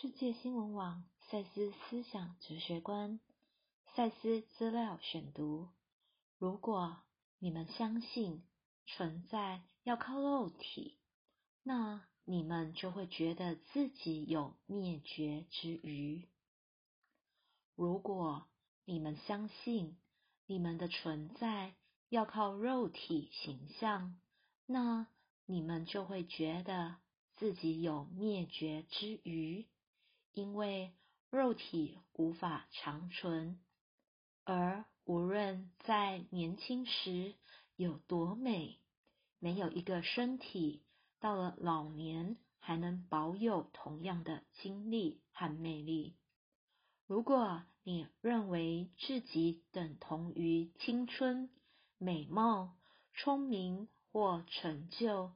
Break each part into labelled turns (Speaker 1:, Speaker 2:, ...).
Speaker 1: 世界新闻网赛斯思想哲学观赛斯资料选读：如果你们相信存在要靠肉体，那你们就会觉得自己有灭绝之余；如果你们相信你们的存在要靠肉体形象，那你们就会觉得自己有灭绝之余。因为肉体无法长存，而无论在年轻时有多美，没有一个身体到了老年还能保有同样的精力和魅力。如果你认为自己等同于青春、美貌、聪明或成就，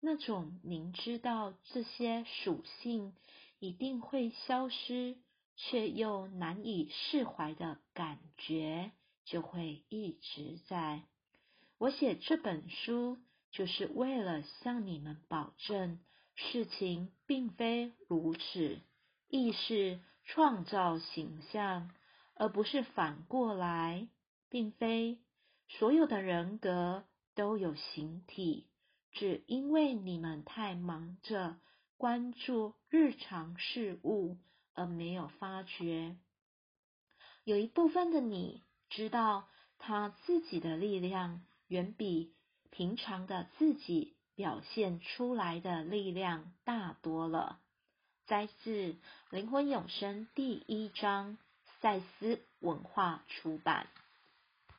Speaker 1: 那种明知道这些属性。一定会消失，却又难以释怀的感觉，就会一直在。我写这本书，就是为了向你们保证，事情并非如此。意识创造形象，而不是反过来，并非所有的人格都有形体，只因为你们太忙着。关注日常事物，而没有发觉，有一部分的你知道，他自己的力量远比平常的自己表现出来的力量大多了。摘自《灵魂永生》第一章，赛斯文化出版。